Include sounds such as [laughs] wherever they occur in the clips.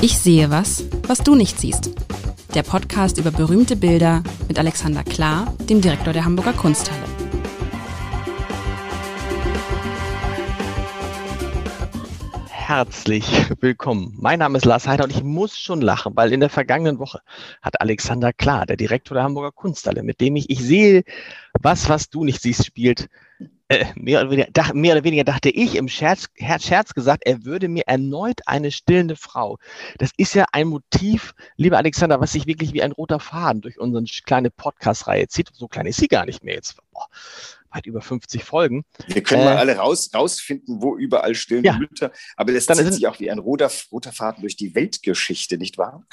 Ich sehe was, was du nicht siehst. Der Podcast über berühmte Bilder mit Alexander Klar, dem Direktor der Hamburger Kunsthalle. Herzlich willkommen. Mein Name ist Lars Heider und ich muss schon lachen, weil in der vergangenen Woche hat Alexander Klar, der Direktor der Hamburger Kunsthalle, mit dem ich Ich sehe was, was du nicht siehst, spielt, äh, mehr, oder weniger, dach, mehr, oder weniger, dachte ich im Scherz, Scherz gesagt, er würde mir erneut eine stillende Frau. Das ist ja ein Motiv, lieber Alexander, was sich wirklich wie ein roter Faden durch unsere kleine Podcast-Reihe zieht. So klein ist sie gar nicht mehr jetzt. Boah, weit über 50 Folgen. Wir können äh, mal alle raus, rausfinden, wo überall stillende ja, Mütter. Aber das zieht sich auch wie ein roter, roter Faden durch die Weltgeschichte, nicht wahr?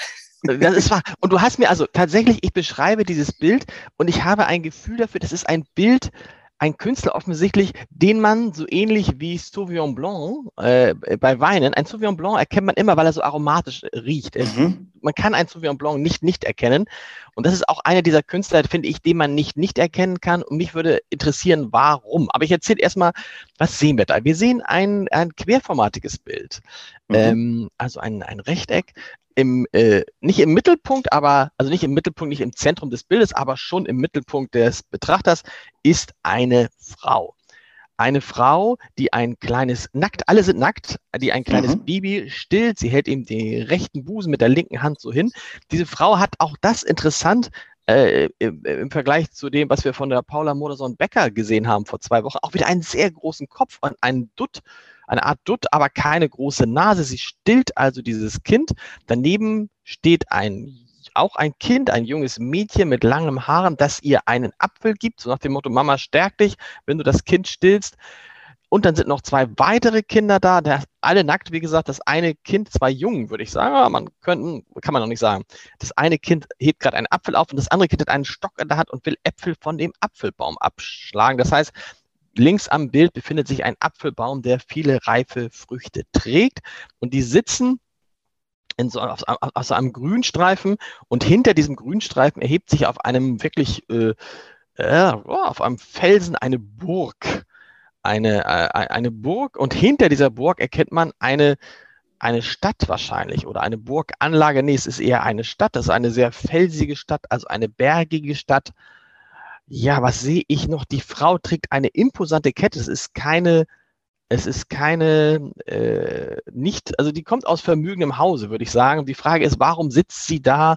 Das ist wahr. Und du hast mir also tatsächlich, ich beschreibe dieses Bild und ich habe ein Gefühl dafür, das ist ein Bild, ein Künstler offensichtlich, den man so ähnlich wie Sauvignon Blanc äh, bei Weinen, ein Sauvignon Blanc erkennt man immer, weil er so aromatisch riecht. Mhm. Man kann ein Sauvignon Blanc nicht nicht erkennen. Und das ist auch einer dieser Künstler, finde ich, den man nicht nicht erkennen kann. Und mich würde interessieren, warum. Aber ich erzähle erstmal, was sehen wir da? Wir sehen ein, ein querformatiges Bild. Mhm. Ähm, also ein, ein Rechteck, im, äh, nicht im Mittelpunkt, aber, also nicht im Mittelpunkt, nicht im Zentrum des Bildes, aber schon im Mittelpunkt des Betrachters ist eine Frau. Eine Frau, die ein kleines, nackt, alle sind nackt, die ein kleines mhm. Baby stillt. Sie hält ihm den rechten Busen mit der linken Hand so hin. Diese Frau hat auch das interessant, äh, im, im, Vergleich zu dem, was wir von der Paula Modersohn-Becker gesehen haben vor zwei Wochen, auch wieder einen sehr großen Kopf und einen Dutt eine Art Dutt, aber keine große Nase. Sie stillt also dieses Kind. Daneben steht ein auch ein Kind, ein junges Mädchen mit langem Haaren, das ihr einen Apfel gibt, so nach dem Motto, Mama, stärk dich, wenn du das Kind stillst. Und dann sind noch zwei weitere Kinder da, der, alle nackt, wie gesagt, das eine Kind, zwei Jungen, würde ich sagen, man könnte, kann man noch nicht sagen. Das eine Kind hebt gerade einen Apfel auf und das andere Kind hat einen Stock in der Hand und will Äpfel von dem Apfelbaum abschlagen. Das heißt, links am Bild befindet sich ein Apfelbaum, der viele reife Früchte trägt. Und die sitzen in so, auf, auf so einem Grünstreifen und hinter diesem Grünstreifen erhebt sich auf einem wirklich, äh, äh, auf einem Felsen eine Burg. Eine, äh, eine Burg und hinter dieser Burg erkennt man eine, eine Stadt wahrscheinlich oder eine Burganlage. Nee, es ist eher eine Stadt. Das ist eine sehr felsige Stadt, also eine bergige Stadt ja, was sehe ich noch? Die Frau trägt eine imposante Kette. Es ist keine, es ist keine, äh, nicht, also die kommt aus vermögendem Hause, würde ich sagen. Die Frage ist, warum sitzt sie da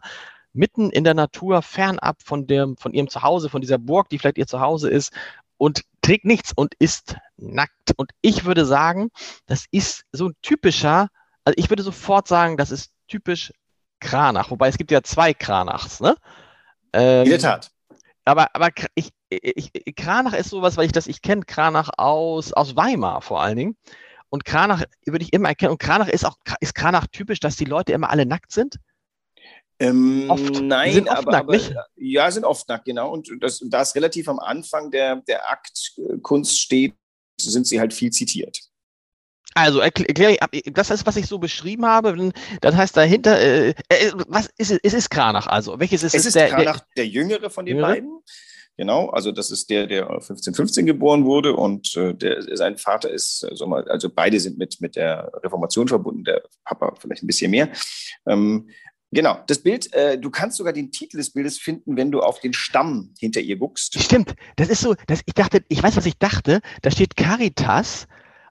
mitten in der Natur, fernab von dem, von ihrem Zuhause, von dieser Burg, die vielleicht ihr Zuhause ist, und trägt nichts und ist nackt. Und ich würde sagen, das ist so ein typischer, also ich würde sofort sagen, das ist typisch Kranach, wobei es gibt ja zwei Kranachs, ne? Ähm, in der Tat aber, aber ich, ich, Kranach ist sowas, weil ich das, ich kenne Kranach aus, aus Weimar vor allen Dingen. Und Kranach würde ich immer erkennen. Und Kranach ist auch, ist Kranach typisch, dass die Leute immer alle nackt sind? Ähm, oft. Nein, sind oft aber, nackt, aber, nicht? ja, sind oft nackt, genau. Und das, da es relativ am Anfang der, der Aktkunst steht, sind sie halt viel zitiert. Also erkläre ich, das ist, was ich so beschrieben habe. Das heißt dahinter, äh, äh, was ist es? Es ist Kranach also. Welches ist es? Es ist der, Kranach, der, der jüngere von den jüngere? beiden. Genau, also das ist der, der 1515 geboren wurde und äh, der, sein Vater ist, also, mal, also beide sind mit, mit der Reformation verbunden, der Papa vielleicht ein bisschen mehr. Ähm, Genau, das Bild, äh, du kannst sogar den Titel des Bildes finden, wenn du auf den Stamm hinter ihr guckst. Stimmt, das ist so, das, ich dachte, ich weiß, was ich dachte, da steht Caritas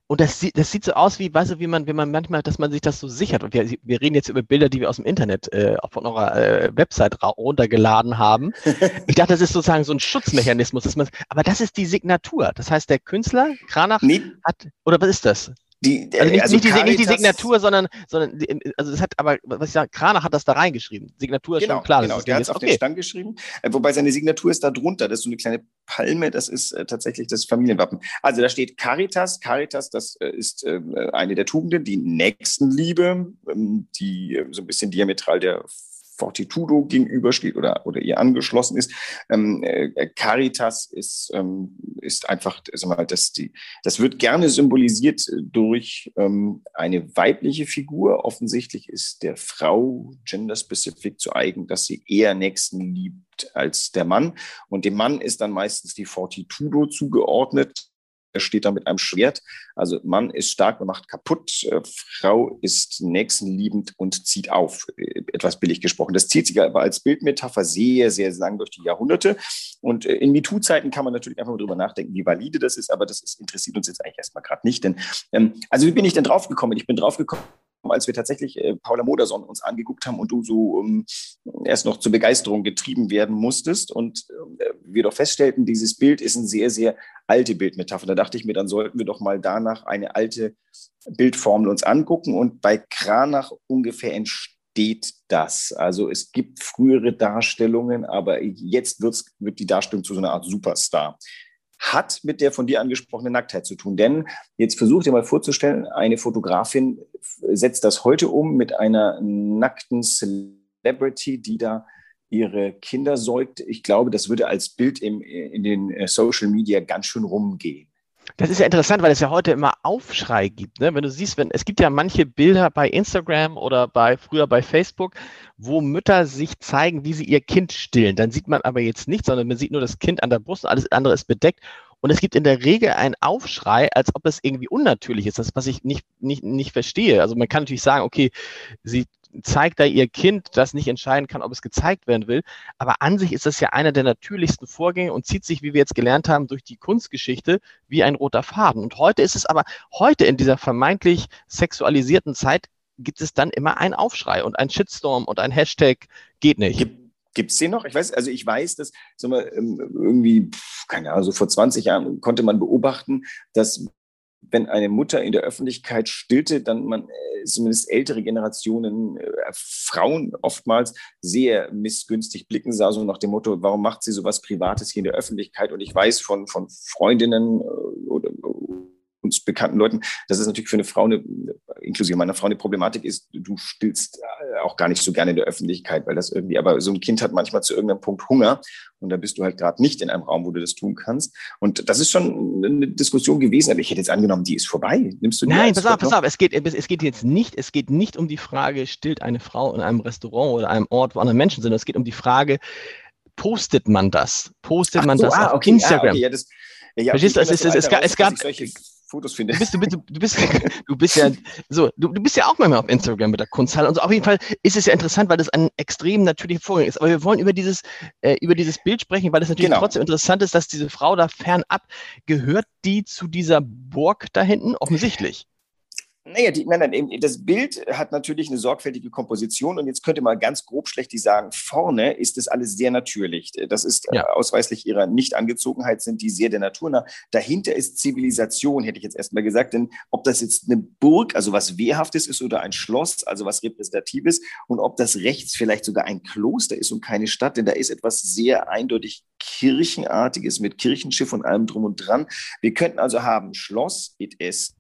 und das sieht, das sieht so aus, wie, weißt du, wie man, wie man manchmal, dass man sich das so sichert. Und wir, wir reden jetzt über Bilder, die wir aus dem Internet äh, von eurer äh, Website runtergeladen haben. [laughs] ich dachte, das ist sozusagen so ein Schutzmechanismus. Dass man, aber das ist die Signatur. Das heißt, der Künstler, Kranach, nee. hat, oder was ist das? Die, also nicht, also nicht, die, nicht, die, Signatur, sondern, sondern also das hat, aber was ich sage, Kraner hat das da reingeschrieben. Signatur ist genau, schon klar. Genau, der hat es auf okay. den Stand geschrieben, äh, wobei seine Signatur ist da drunter. Das ist so eine kleine Palme, das ist äh, tatsächlich das Familienwappen. Also da steht Caritas. Caritas, das äh, ist äh, eine der Tugenden, die Nächstenliebe, ähm, die äh, so ein bisschen diametral der Fortitudo gegenübersteht oder, oder ihr angeschlossen ist. Ähm, äh, Caritas ist, ähm, ist einfach, mal, das, die, das wird gerne symbolisiert durch ähm, eine weibliche Figur. Offensichtlich ist der Frau gender-specific zu eigen, dass sie eher Nächsten liebt als der Mann. Und dem Mann ist dann meistens die Fortitudo zugeordnet. Steht da mit einem Schwert. Also Mann ist stark, man macht kaputt, äh, Frau ist nächstenliebend und zieht auf, äh, etwas billig gesprochen. Das zieht sich aber als Bildmetapher sehr, sehr lang durch die Jahrhunderte. Und äh, in MeToo-Zeiten kann man natürlich einfach mal drüber nachdenken, wie valide das ist, aber das ist, interessiert uns jetzt eigentlich erstmal gerade nicht. Denn, ähm, also wie bin ich denn draufgekommen? Ich bin draufgekommen, als wir tatsächlich äh, Paula Moderson uns angeguckt haben und du so um, erst noch zur Begeisterung getrieben werden musstest und äh, wir doch feststellten, dieses Bild ist eine sehr, sehr alte Bildmetapher. Da dachte ich mir, dann sollten wir doch mal danach eine alte Bildformel uns angucken und bei Kranach ungefähr entsteht das. Also es gibt frühere Darstellungen, aber jetzt wird die Darstellung zu so einer Art Superstar hat mit der von dir angesprochenen Nacktheit zu tun. Denn jetzt versuch dir mal vorzustellen, eine Fotografin setzt das heute um mit einer nackten Celebrity, die da ihre Kinder säugt. Ich glaube, das würde als Bild im, in den äh, Social Media ganz schön rumgehen. Das ist ja interessant, weil es ja heute immer Aufschrei gibt. Ne? Wenn du siehst, wenn, es gibt ja manche Bilder bei Instagram oder bei früher bei Facebook, wo Mütter sich zeigen, wie sie ihr Kind stillen. Dann sieht man aber jetzt nichts, sondern man sieht nur das Kind an der Brust, alles andere ist bedeckt. Und es gibt in der Regel einen Aufschrei, als ob es irgendwie unnatürlich ist. Das, was ich nicht, nicht, nicht verstehe. Also man kann natürlich sagen, okay, sie zeigt da ihr Kind, das nicht entscheiden kann, ob es gezeigt werden will. Aber an sich ist das ja einer der natürlichsten Vorgänge und zieht sich, wie wir jetzt gelernt haben, durch die Kunstgeschichte wie ein roter Faden. Und heute ist es aber, heute in dieser vermeintlich sexualisierten Zeit, gibt es dann immer einen Aufschrei und ein Shitstorm und ein Hashtag geht nicht. Gibt es den noch? Ich weiß, also ich weiß, dass wir, ähm, irgendwie, keine Ahnung, so vor 20 Jahren konnte man beobachten, dass wenn eine Mutter in der Öffentlichkeit stillte, dann man äh, zumindest ältere Generationen, äh, Frauen oftmals sehr missgünstig blicken sah, so nach dem Motto, warum macht sie sowas Privates hier in der Öffentlichkeit? Und ich weiß von, von Freundinnen äh, uns bekannten Leuten, dass es natürlich für eine Frau, eine, inklusive meiner Frau, eine Problematik ist, du stillst äh, auch gar nicht so gerne in der Öffentlichkeit, weil das irgendwie, aber so ein Kind hat manchmal zu irgendeinem Punkt Hunger und da bist du halt gerade nicht in einem Raum, wo du das tun kannst. Und das ist schon eine Diskussion gewesen, aber ich hätte jetzt angenommen, die ist vorbei. Nimmst du die Nein, pass auf, pass auf, es geht, es geht jetzt nicht, es geht nicht um die Frage, stillt eine Frau in einem Restaurant oder einem Ort, wo andere Menschen sind, es geht um die Frage, postet man das? Postet Ach man so, das ah, auf okay, Instagram? Ah, okay, ja, das, ja, Verstehst du, es, es, es, es, es gab solche Fotos finde. Du bist, du bist, [laughs] du bist, du bist ja so, du, du bist ja auch manchmal auf Instagram mit der Kunsthalle und so. Auf jeden Fall ist es ja interessant, weil das ein extrem natürlicher Vorgang ist. Aber wir wollen über dieses, äh, über dieses Bild sprechen, weil es natürlich genau. trotzdem interessant ist, dass diese Frau da fernab gehört, die zu dieser Burg da hinten offensichtlich. Naja, die, nein, nein, das Bild hat natürlich eine sorgfältige Komposition und jetzt könnte man ganz grob schlecht sagen, vorne ist das alles sehr natürlich. Das ist äh, ja. ausweislich ihrer Nichtangezogenheit, sind die sehr der Natur nah. Dahinter ist Zivilisation, hätte ich jetzt erstmal gesagt, denn ob das jetzt eine Burg, also was Wehrhaftes ist oder ein Schloss, also was Repräsentatives und ob das rechts vielleicht sogar ein Kloster ist und keine Stadt, denn da ist etwas sehr eindeutig Kirchenartiges mit Kirchenschiff und allem drum und dran. Wir könnten also haben Schloss, it is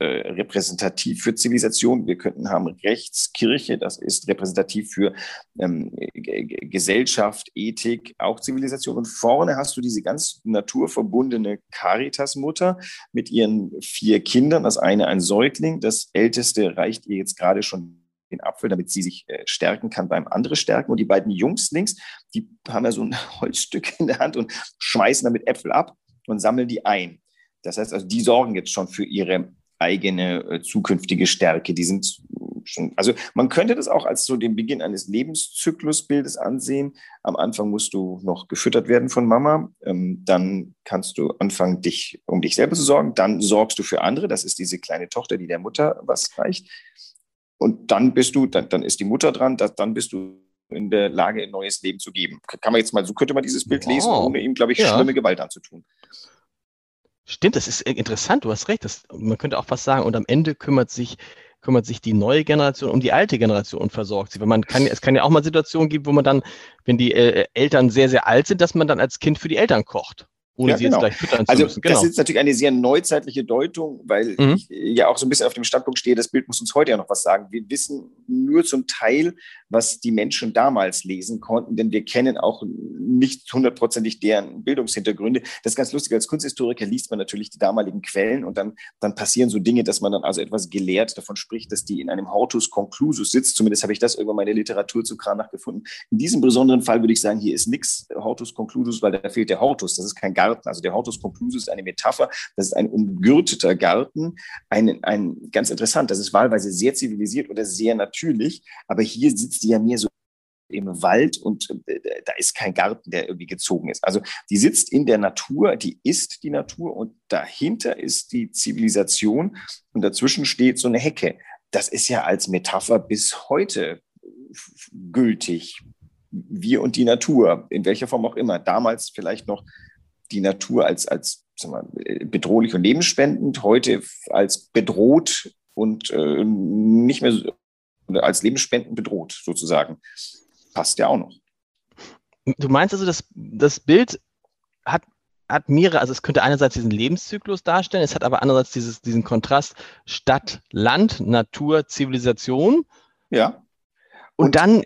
äh, repräsentativ für Zivilisation. Wir könnten haben Rechtskirche, das ist repräsentativ für ähm, Gesellschaft, Ethik, auch Zivilisation. Und vorne hast du diese ganz naturverbundene Caritas-Mutter mit ihren vier Kindern. Das eine ein Säugling, das älteste reicht ihr jetzt gerade schon den Apfel, damit sie sich äh, stärken kann beim andere stärken. Und die beiden Jungs links, die haben ja so ein [laughs] Holzstück in der Hand und schmeißen damit Äpfel ab und sammeln die ein. Das heißt also, die sorgen jetzt schon für ihre eigene äh, zukünftige Stärke. Die sind schon, also man könnte das auch als so den Beginn eines Lebenszyklusbildes ansehen. Am Anfang musst du noch gefüttert werden von Mama, ähm, dann kannst du anfangen, dich um dich selber zu sorgen, dann sorgst du für andere. Das ist diese kleine Tochter, die der Mutter was reicht. Und dann bist du, dann, dann ist die Mutter dran, das, dann bist du in der Lage, ein neues Leben zu geben. Kann man jetzt mal, so könnte man dieses Bild wow. lesen, ohne ihm, glaube ich, ja. schlimme Gewalt anzutun. Stimmt, das ist interessant, du hast recht. Das, man könnte auch fast sagen, und am Ende kümmert sich, kümmert sich die neue Generation um die alte Generation und versorgt sie. Weil man kann, es kann ja auch mal Situationen geben, wo man dann, wenn die äh, Eltern sehr, sehr alt sind, dass man dann als Kind für die Eltern kocht ohne ja, sie genau. jetzt gleich füttern also, zu müssen. Genau. Das ist natürlich eine sehr neuzeitliche Deutung, weil mhm. ich ja auch so ein bisschen auf dem Standpunkt stehe, das Bild muss uns heute ja noch was sagen. Wir wissen nur zum Teil, was die Menschen damals lesen konnten, denn wir kennen auch nicht hundertprozentig deren Bildungshintergründe. Das ist ganz lustig. Als Kunsthistoriker liest man natürlich die damaligen Quellen und dann, dann passieren so Dinge, dass man dann also etwas gelehrt davon spricht, dass die in einem Hortus conclusus sitzt. Zumindest habe ich das irgendwann meine Literatur zu Kranach gefunden. In diesem besonderen Fall würde ich sagen, hier ist nichts Hortus conclusus, weil da fehlt der Hortus. Das ist kein Garten. Also der Hortus conclusus ist eine Metapher. Das ist ein umgürteter Garten. Ein, ein ganz interessant. Das ist wahlweise sehr zivilisiert oder sehr natürlich. Aber hier sitzt die ja mehr so im Wald und äh, da ist kein Garten, der irgendwie gezogen ist. Also die sitzt in der Natur, die ist die Natur und dahinter ist die Zivilisation und dazwischen steht so eine Hecke. Das ist ja als Metapher bis heute gültig. Wir und die Natur, in welcher Form auch immer. Damals vielleicht noch die Natur als, als wir, bedrohlich und lebensspendend, heute als bedroht und äh, nicht mehr als lebensspendend bedroht, sozusagen. Passt ja auch noch. Du meinst also, dass das Bild hat, hat mehrere, also es könnte einerseits diesen Lebenszyklus darstellen, es hat aber andererseits dieses, diesen Kontrast Stadt, Land, Natur, Zivilisation. Ja. Und, und dann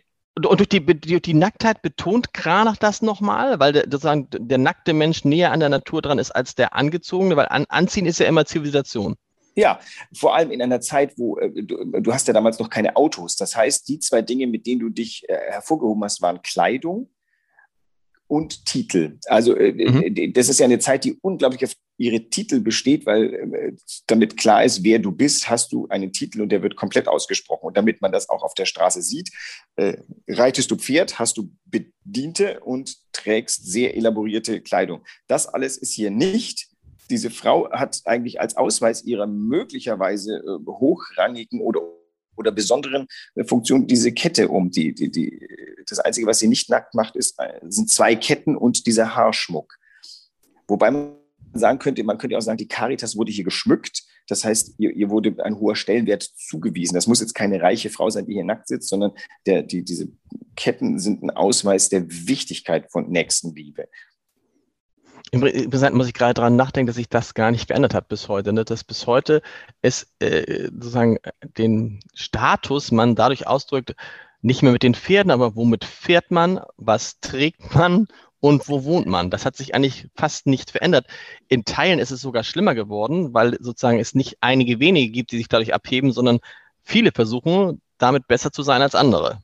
und durch die, durch die Nacktheit betont Kranach das nochmal, weil der, sozusagen der nackte Mensch näher an der Natur dran ist als der angezogene, weil an, Anziehen ist ja immer Zivilisation. Ja, vor allem in einer Zeit, wo äh, du, du, hast ja damals noch keine Autos. Das heißt, die zwei Dinge, mit denen du dich äh, hervorgehoben hast, waren Kleidung und Titel. Also äh, mhm. das ist ja eine Zeit, die unglaublich auf ihre Titel besteht, weil äh, damit klar ist, wer du bist, hast du einen Titel und der wird komplett ausgesprochen. Und damit man das auch auf der Straße sieht, äh, reitest du Pferd, hast du Bediente und trägst sehr elaborierte Kleidung. Das alles ist hier nicht. Diese Frau hat eigentlich als Ausweis ihrer möglicherweise äh, hochrangigen oder oder besonderen äh, Funktion diese Kette um. Die, die, die, das Einzige, was sie nicht nackt macht, ist, äh, sind zwei Ketten und dieser Haarschmuck. Wobei man sagen könnte, man könnte auch sagen, die Caritas wurde hier geschmückt. Das heißt, ihr, ihr, wurde ein hoher Stellenwert zugewiesen. Das muss jetzt keine reiche Frau sein, die hier nackt sitzt, sondern der, die, diese Ketten sind ein Ausweis der Wichtigkeit von Nächstenliebe. Interessant muss ich gerade daran nachdenken, dass sich das gar nicht geändert hat bis heute. Ne? Dass bis heute es äh, sozusagen den Status man dadurch ausdrückt, nicht mehr mit den Pferden, aber womit fährt man, was trägt man und wo wohnt man? Das hat sich eigentlich fast nicht verändert. In Teilen ist es sogar schlimmer geworden, weil sozusagen es nicht einige wenige gibt, die sich dadurch abheben, sondern viele versuchen, damit besser zu sein als andere.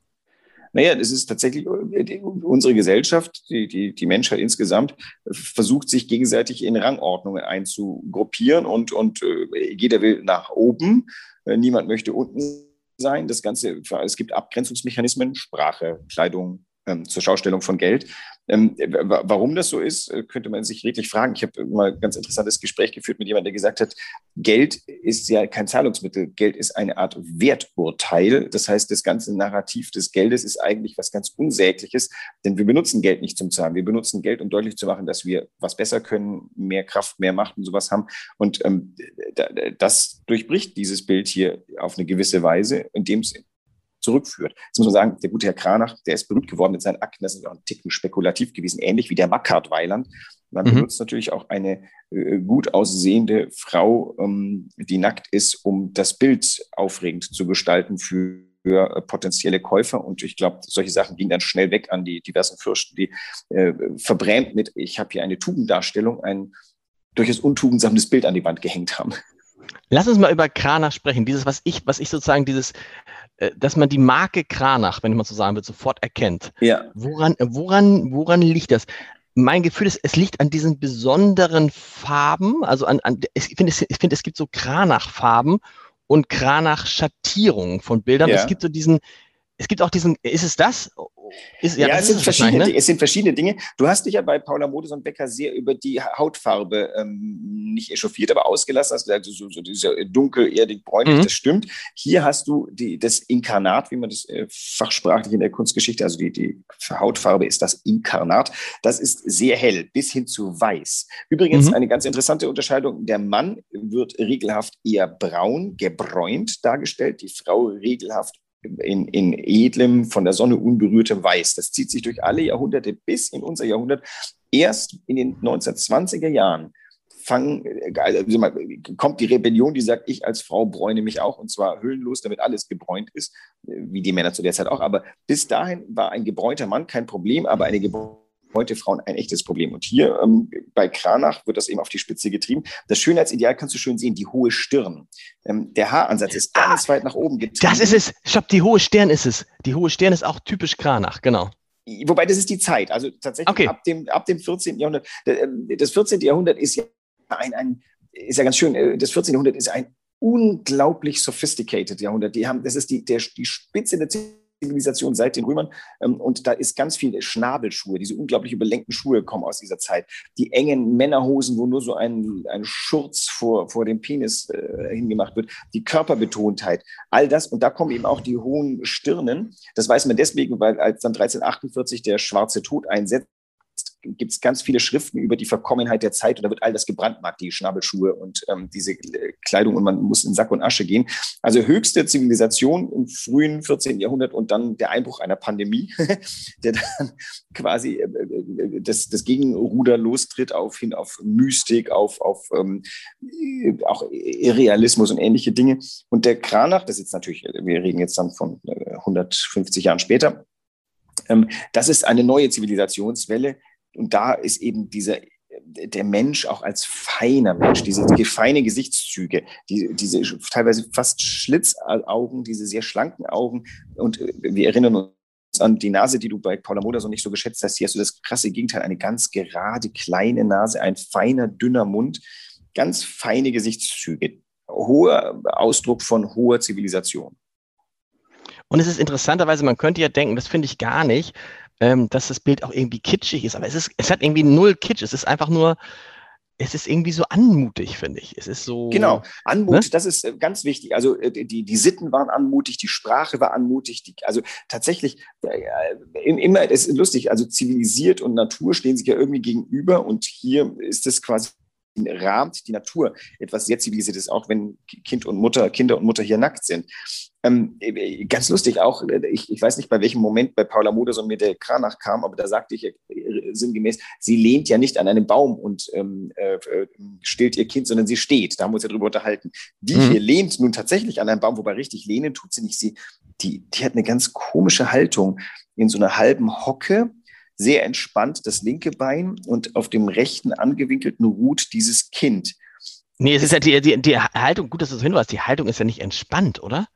Naja, das ist tatsächlich äh, unsere Gesellschaft, die, die, die Menschheit insgesamt, versucht sich gegenseitig in Rangordnungen einzugruppieren und, und äh, jeder will nach oben, äh, niemand möchte unten sein. Das Ganze, es gibt Abgrenzungsmechanismen, Sprache, Kleidung, zur Schaustellung von Geld. Ähm, warum das so ist, äh, könnte man sich wirklich fragen. Ich habe mal ein ganz interessantes Gespräch geführt mit jemandem, der gesagt hat, Geld ist ja kein Zahlungsmittel. Geld ist eine Art Werturteil. Das heißt, das ganze Narrativ des Geldes ist eigentlich was ganz Unsägliches, denn wir benutzen Geld nicht zum Zahlen. Wir benutzen Geld, um deutlich zu machen, dass wir was besser können, mehr Kraft, mehr Macht und sowas haben. Und ähm, das durchbricht dieses Bild hier auf eine gewisse Weise, indem es zurückführt. Jetzt muss man sagen, der gute Herr Kranach, der ist berühmt geworden mit seinen Akten, das ist auch ein Ticken spekulativ gewesen, ähnlich wie der Mackart Weiland. Man mhm. benutzt natürlich auch eine äh, gut aussehende Frau, ähm, die nackt ist, um das Bild aufregend zu gestalten für für äh, potenzielle Käufer. Und ich glaube, solche Sachen gingen dann schnell weg an die diversen Fürsten, die äh, verbrämt mit, ich habe hier eine Tugenddarstellung, ein durchaus untugendsames Bild an die Wand gehängt haben. Lass uns mal über Kranach sprechen. Dieses, was ich, was ich sozusagen, dieses, äh, dass man die Marke Kranach, wenn ich mal so sagen will, sofort erkennt. Ja. Woran, woran, woran liegt das? Mein Gefühl ist, es liegt an diesen besonderen Farben. Also an, an ich finde, es, ich finde, es gibt so Kranach-Farben und Kranach-Schattierungen von Bildern. Ja. Es gibt so diesen, es gibt auch diesen, ist es das? Ist, ja, ja es, sind verschiedene, ne? es sind verschiedene Dinge. Du hast dich ja bei Paula Modes und Becker sehr über die Hautfarbe ähm, nicht echauffiert, aber ausgelassen. Hast also so, so dieser dunkel, erdig, bräunlich, mhm. das stimmt. Hier hast du die, das Inkarnat, wie man das äh, fachsprachlich in der Kunstgeschichte, also die, die Hautfarbe ist das Inkarnat. Das ist sehr hell, bis hin zu weiß. Übrigens mhm. eine ganz interessante Unterscheidung. Der Mann wird regelhaft eher braun, gebräunt dargestellt, die Frau regelhaft in, in edlem, von der Sonne unberührtem Weiß. Das zieht sich durch alle Jahrhunderte bis in unser Jahrhundert. Erst in den 1920er Jahren fangen, also kommt die Rebellion, die sagt, ich als Frau bräune mich auch und zwar hüllenlos, damit alles gebräunt ist, wie die Männer zu der Zeit auch. Aber bis dahin war ein gebräunter Mann kein Problem, aber eine gebräunte Frau ein echtes Problem. Und hier ähm, bei Kranach wird das eben auf die Spitze getrieben. Das Schönheitsideal kannst du schön sehen, die hohe Stirn. Ähm, der Haaransatz ist ganz ah, weit nach oben getrieben. Das ist es. Stopp, die hohe Stirn ist es. Die hohe Stirn ist auch typisch Kranach, genau. Wobei das ist die Zeit. Also tatsächlich okay. ab, dem, ab dem 14. Jahrhundert. Ähm, das 14. Jahrhundert ist ja ein, ein ist ja ganz schön. Äh, das 14. Jahrhundert ist ein unglaublich sophisticated Jahrhundert. Die haben, das ist die, der, die Spitze der Zivilisation seit den Römern. Ähm, und da ist ganz viel Schnabelschuhe, diese unglaublich überlenkten Schuhe kommen aus dieser Zeit. Die engen Männerhosen, wo nur so ein, ein Schurz vor, vor dem Penis äh, hingemacht wird. Die Körperbetontheit, all das. Und da kommen eben auch die hohen Stirnen. Das weiß man deswegen, weil als dann 1348 der schwarze Tod einsetzt, gibt es ganz viele Schriften über die Verkommenheit der Zeit und da wird all das gebrandmarkt, die Schnabelschuhe und ähm, diese äh, Kleidung und man muss in Sack und Asche gehen. Also höchste Zivilisation im frühen 14. Jahrhundert und dann der Einbruch einer Pandemie, [laughs] der dann quasi äh, äh, das, das Gegenruder lostritt auf hin auf Mystik, auf, auf ähm, auch Irrealismus und ähnliche Dinge. Und der Kranach, das ist jetzt natürlich, wir reden jetzt dann von 150 Jahren später, ähm, das ist eine neue Zivilisationswelle. Und da ist eben dieser der Mensch auch als feiner Mensch, diese feine Gesichtszüge, die, diese teilweise fast Schlitzaugen, diese sehr schlanken Augen. Und äh, wir erinnern uns an die Nase, die du bei Paula Modersohn nicht so geschätzt hast. Hier hast du das krasse Gegenteil, eine ganz gerade, kleine Nase, ein feiner, dünner Mund, ganz feine Gesichtszüge, hoher Ausdruck von hoher Zivilisation. Und es ist interessanterweise, man könnte ja denken, das finde ich gar nicht, ähm, dass das Bild auch irgendwie kitschig ist, aber es ist, es hat irgendwie null Kitsch. Es ist einfach nur, es ist irgendwie so anmutig, finde ich. Es ist so. Genau, Anmut, ne? das ist äh, ganz wichtig. Also äh, die, die Sitten waren anmutig, die Sprache war anmutig. Die, also tatsächlich, äh, immer, es ist lustig, also zivilisiert und Natur stehen sich ja irgendwie gegenüber und hier ist es quasi rahmt die Natur etwas sehr zivilisiertes, auch wenn Kind und Mutter, Kinder und Mutter hier nackt sind. Ähm, ganz lustig auch, ich, ich, weiß nicht, bei welchem Moment bei Paula Modersohn mir der Kranach kam, aber da sagte ich äh, sinngemäß, sie lehnt ja nicht an einem Baum und ähm, äh, stillt ihr Kind, sondern sie steht. Da haben wir uns ja drüber unterhalten. Die mhm. hier lehnt nun tatsächlich an einem Baum, wobei richtig lehnen tut sie nicht. Sie, die, die hat eine ganz komische Haltung in so einer halben Hocke sehr entspannt das linke Bein und auf dem rechten angewinkelten ruht dieses Kind. Nee, es ist ja die, die, die Haltung, gut, dass du es hinweist, die Haltung ist ja nicht entspannt, oder?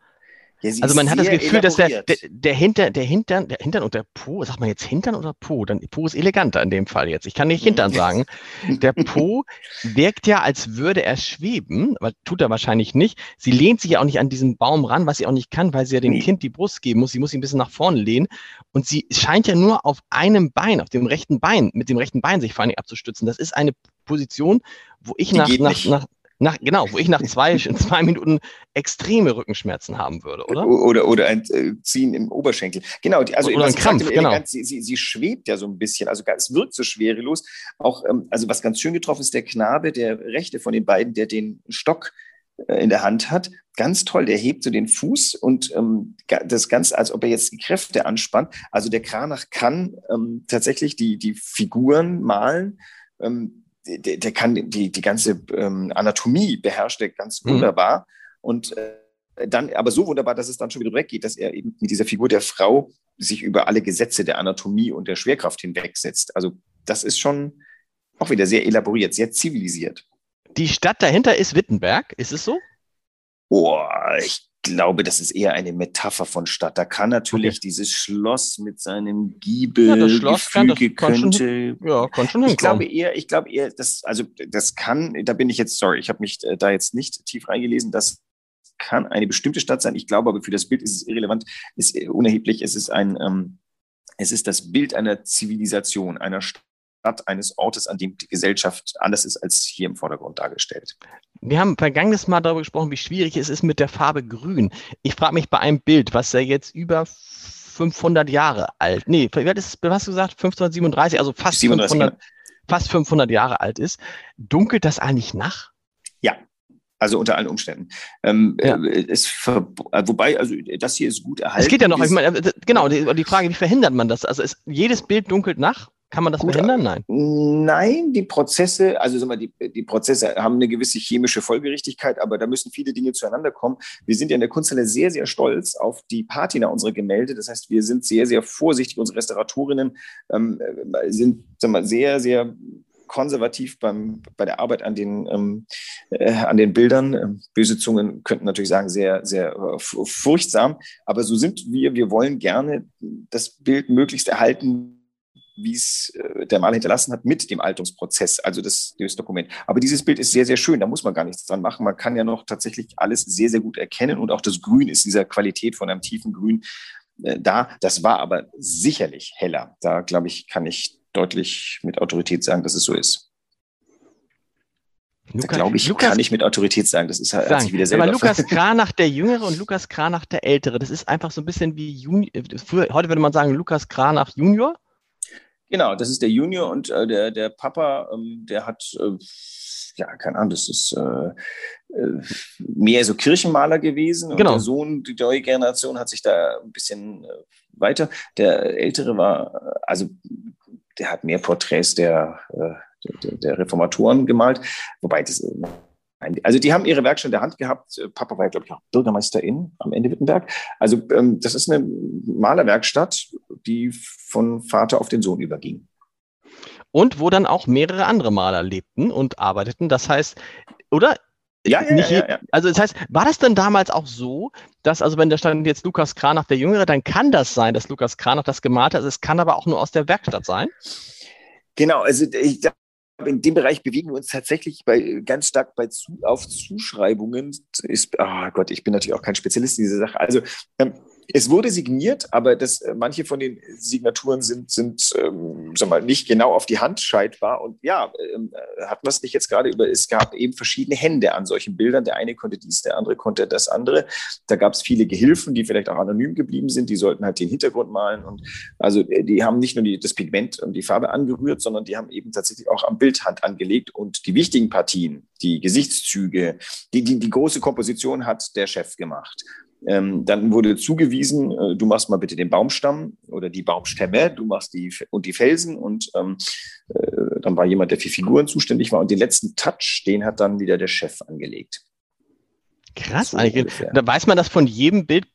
Ja, also man hat das Gefühl, dass der, der, der, Hinter, der, Hintern, der Hintern und der Po, sagt man jetzt Hintern oder Po? Dann Po ist eleganter in dem Fall jetzt. Ich kann nicht Hintern sagen. Der [laughs] Po wirkt ja, als würde er schweben, aber tut er wahrscheinlich nicht. Sie lehnt sich ja auch nicht an diesen Baum ran, was sie auch nicht kann, weil sie ja dem nee. Kind die Brust geben muss. Sie muss ihn ein bisschen nach vorne lehnen. Und sie scheint ja nur auf einem Bein, auf dem rechten Bein, mit dem rechten Bein sich vor allem abzustützen. Das ist eine Position, wo ich nach, nach, nach, nach, genau, wo ich nach zwei, [laughs] zwei Minuten extreme Rückenschmerzen haben würde, oder? Oder, oder ein äh, Ziehen im Oberschenkel. Genau, die, also oder ein Krampf, genau. Elegant, sie, sie, sie, schwebt ja so ein bisschen, also es wirkt so schwerelos. Auch, ähm, also was ganz schön getroffen ist, der Knabe, der rechte von den beiden, der den Stock äh, in der Hand hat, ganz toll, der hebt so den Fuß und ähm, das Ganze, als ob er jetzt die Kräfte anspannt. Also der Kranach kann ähm, tatsächlich die, die Figuren malen, ähm, der, der kann die, die ganze ähm, Anatomie beherrscht er ganz mhm. wunderbar. Und äh, dann, aber so wunderbar, dass es dann schon wieder weggeht, dass er eben mit dieser Figur der Frau sich über alle Gesetze der Anatomie und der Schwerkraft hinwegsetzt. Also das ist schon auch wieder sehr elaboriert, sehr zivilisiert. Die Stadt dahinter ist Wittenberg, ist es so? Oh, ich glaube, das ist eher eine Metapher von Stadt. Da kann natürlich okay. dieses Schloss mit seinem Giebel, ja, das Schloss kann, das könnte. Schon, ja, kann schon ich glaube eher, ich glaube eher, das, also das kann, da bin ich jetzt, sorry, ich habe mich äh, da jetzt nicht tief reingelesen, das kann eine bestimmte Stadt sein. Ich glaube aber für das Bild ist es irrelevant, ist unerheblich. Es ist ein, ähm, es ist das Bild einer Zivilisation, einer Stadt, eines Ortes, an dem die Gesellschaft anders ist als hier im Vordergrund dargestellt. Wir haben vergangenes Mal darüber gesprochen, wie schwierig es ist mit der Farbe Grün. Ich frage mich bei einem Bild, was ja jetzt über 500 Jahre alt, nee, wie ist, was hast du gesagt, 1537, also fast 500, fast 500 Jahre alt ist, dunkelt das eigentlich nach? Ja, also unter allen Umständen. Ähm, ja. Äh, es äh, wobei, also das hier ist gut erhalten. Es geht ja noch, ich meine, äh, genau, die, die, Frage, wie verhindert man das? Also ist, jedes Bild dunkelt nach Kann man das Gut, verhindern? Nein. Nein, die Prozesse, also sag mal, die, die Prozesse haben eine gewisse chemische Folgerichtigkeit, aber da müssen viele Dinge zueinander kommen. Wir sind ja in der Kunsthalle sehr, sehr stolz auf die Patina unserer Gemälde. Das heißt, wir sind sehr, sehr vorsichtig. Unsere Restauratorinnen ähm, sind sag mal, sehr, sehr konservativ beim, bei der Arbeit an den, ähm, äh, an den Bildern. Ähm, böse Zungen könnten natürlich sagen, sehr, sehr äh, furchtsam. Aber so sind wir. Wir wollen gerne das Bild möglichst erhalten, wie es äh, der Maler hinterlassen hat mit dem Altungsprozess, also das, das Dokument. Aber dieses Bild ist sehr, sehr schön, da muss man gar nichts dran machen. Man kann ja noch tatsächlich alles sehr, sehr gut erkennen und auch das Grün ist dieser Qualität von einem tiefen Grün äh, da. Das war aber sicherlich heller. Da, glaube ich, kann ich deutlich mit Autorität sagen, dass es so ist. Lukas, glaube ich, Lukas, kann ich mit Autorität sagen. Das ist halt sich wieder selber. Aber Lukas Kranach der Jüngere und Lukas Kranach der Ältere, das ist einfach so ein bisschen wie Juni früher, heute würde man sagen Lukas Kranach Junior. Genau, das ist der Junior und äh, der, der Papa, ähm, der hat, äh, ja, keine Ahnung, das ist äh, äh mehr so Kirchenmaler gewesen. Genau. Und der Sohn, die neue Generation, hat sich da ein bisschen äh, weiter. Der Ältere war, äh, also der hat mehr Porträts der, äh, der, der Reformatoren gemalt, wobei das also die haben ihre Werkstatt in der Hand gehabt. Papa war ja, glaube ich, auch Bürgermeisterin am Ende Wittenberg. Also ähm, das ist eine Malerwerkstatt, die von Vater auf den Sohn überging. Und wo dann auch mehrere andere Maler lebten und arbeiteten. Das heißt, oder? Ja, ja, nicht, ja, ja, Also das heißt, war das denn damals auch so, dass, also wenn da stand jetzt Lukas Kranach der Jüngere, dann kann das sein, dass Lukas Kranach das gemalt hat. Es kann aber auch nur aus der Werkstatt sein. Genau, also ich in dem Bereich bewegen wir uns tatsächlich bei, ganz stark bei zu, auf Zuschreibungen. Ist, oh Gott, ich bin natürlich auch kein Spezialist in dieser Sache. Also ähm, es wurde signiert, aber das, äh, manche von den Signaturen sind, sind ähm, sag mal, nicht genau auf die Hand scheidbar. Und ja, ähm, äh, hatten wir es nicht jetzt gerade über, es gab eben verschiedene Hände an solchen Bildern. Der eine konnte dies, der andere konnte das andere. Da gab es viele Gehilfen, die vielleicht auch anonym geblieben sind. Die sollten halt den Hintergrund malen. Und also äh, die haben nicht nur die, das Pigment und die Farbe angerührt, sondern die haben eben tatsächlich auch am Bild Hand angelegt. Und die wichtigen Partien, die Gesichtszüge, die, die, die große Komposition hat der Chef gemacht. Ähm, dann wurde zugewiesen, äh, du machst mal bitte den Baumstamm oder die Baumstämme, du machst die und die Felsen und ähm, äh, dann war jemand, der für Figuren zuständig war und den letzten Touch, den hat dann wieder der Chef angelegt. Krass, so da weiß man das von jedem Bild,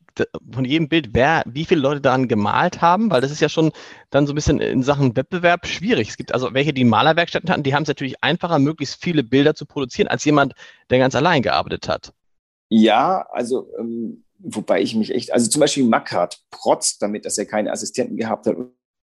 von jedem Bild, wer, wie viele Leute daran gemalt haben, weil das ist ja schon dann so ein bisschen in Sachen Wettbewerb schwierig. Es gibt also welche, die Malerwerkstätten hatten, die haben es natürlich einfacher, möglichst viele Bilder zu produzieren, als jemand, der ganz allein gearbeitet hat. Ja, also ähm, wobei ich mich echt, also zum Beispiel Mackart protzt damit, dass er keine Assistenten gehabt hat.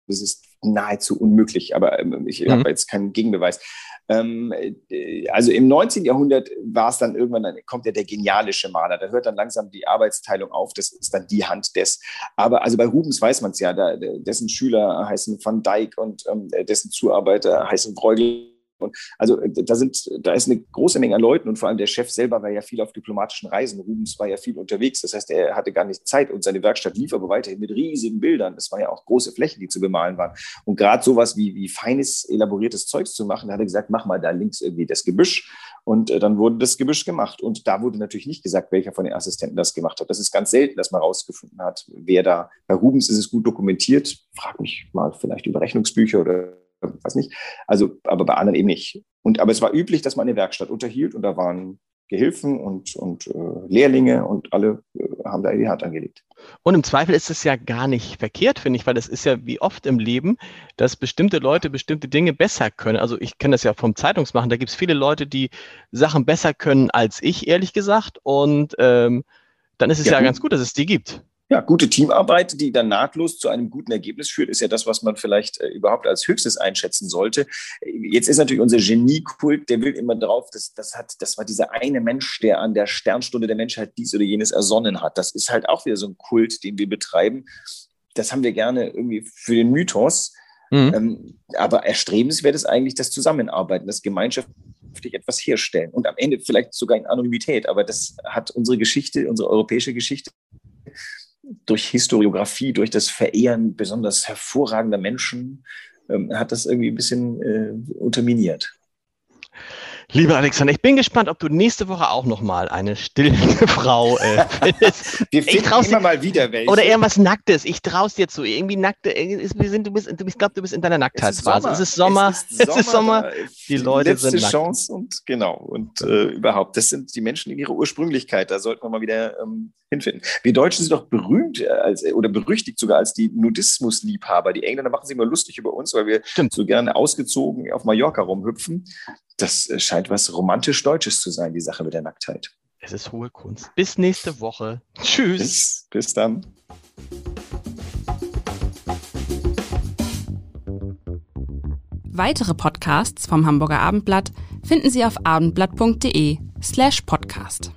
Das ist nahezu unmöglich, aber ähm, ich mhm. habe jetzt keinen Gegenbeweis. Ähm, äh, also im 19. Jahrhundert war es dann irgendwann, dann kommt ja der genialische Maler, da hört dann langsam die Arbeitsteilung auf, das ist dann die Hand des. Aber also bei Rubens weiß man es ja, da, dessen Schüler heißen Van Dyck und ähm, dessen Zuarbeiter heißen Bruegel und also äh, da sind, da ist eine große Menge an Leuten und vor allem der Chef selber war ja viel auf diplomatischen Reisen. Rubens war ja viel unterwegs. Das heißt, er hatte gar nicht Zeit und seine Werkstatt lief aber weiterhin mit riesigen Bildern. Das waren ja auch große Flächen, die zu bemalen waren. Und gerade sowas wie, wie feines, elaboriertes Zeugs zu machen, da hat er gesagt, mach mal da links irgendwie das Gebüsch. Und äh, dann wurde das Gebüsch gemacht. Und da wurde natürlich nicht gesagt, welcher von den Assistenten das gemacht hat. Das ist ganz selten, dass man rausgefunden hat, wer da. Bei Rubens ist es gut dokumentiert. Frag mich mal vielleicht über Rechnungsbücher oder weiß nicht. Also, aber bei anderen eben nicht. Und, aber es war üblich, dass man eine Werkstatt unterhielt und da waren Gehilfen und, und äh, Lehrlinge und alle äh, haben da die Hand angelegt. Und im Zweifel ist es ja gar nicht verkehrt, finde ich, weil es ist ja wie oft im Leben, dass bestimmte Leute bestimmte Dinge besser können. Also ich kenne das ja vom Zeitungsmachen, da gibt es viele Leute, die Sachen besser können als ich, ehrlich gesagt. Und ähm, dann ist es ja, ja ganz gut, dass es die gibt. Ja, gute Teamarbeit, die dann nahtlos zu einem guten Ergebnis führt, ist ja das, was man vielleicht äh, überhaupt als höchstes einschätzen sollte. Jetzt ist natürlich unser Geniekult, der will immer drauf, das, das, hat, das war dieser eine Mensch, der an der Sternstunde der Menschheit dies oder jenes ersonnen hat. Das ist halt auch wieder so ein Kult, den wir betreiben. Das haben wir gerne irgendwie für den Mythos. Mhm. Ähm, aber erstrebenswert ist eigentlich das Zusammenarbeiten, das gemeinschaftlich etwas herstellen und am Ende vielleicht sogar in Anonymität. Aber das hat unsere Geschichte, unsere europäische Geschichte durch Historiografie, durch das Verehren besonders hervorragender Menschen, ähm, hat das irgendwie ein bisschen äh, unterminiert. Lieber Alexander, ich bin gespannt, ob du nächste Woche auch nochmal eine stillende [laughs] Frau äh, findest. Wir finden immer dir, mal wieder welche. Oder irgendwas Nacktes. Ich traue es dir zu. Irgendwie nackte. Wir sind, du bist, ich glaube, du bist in deiner Nacktheitsphase. Es ist Sommer. Es ist Sommer. Es ist Sommer. Die Leute letzte sind nackt. Chance und genau. Und äh, überhaupt, das sind die Menschen in ihrer Ursprünglichkeit. Da sollten wir mal wieder ähm, hinfinden. Wir Deutschen sind doch berühmt äh, als, oder berüchtigt sogar als die Nudismusliebhaber. Die Engländer machen sich immer lustig über uns, weil wir Stimmt. so gerne ausgezogen auf Mallorca rumhüpfen. Das äh, scheint was romantisch Deutsches zu sein, die Sache mit der Nacktheit. Es ist hohe Kunst. Bis nächste Woche. Tschüss. Bis, bis dann. Weitere Podcasts vom Hamburger Abendblatt finden Sie auf abendblatt.de slash podcast.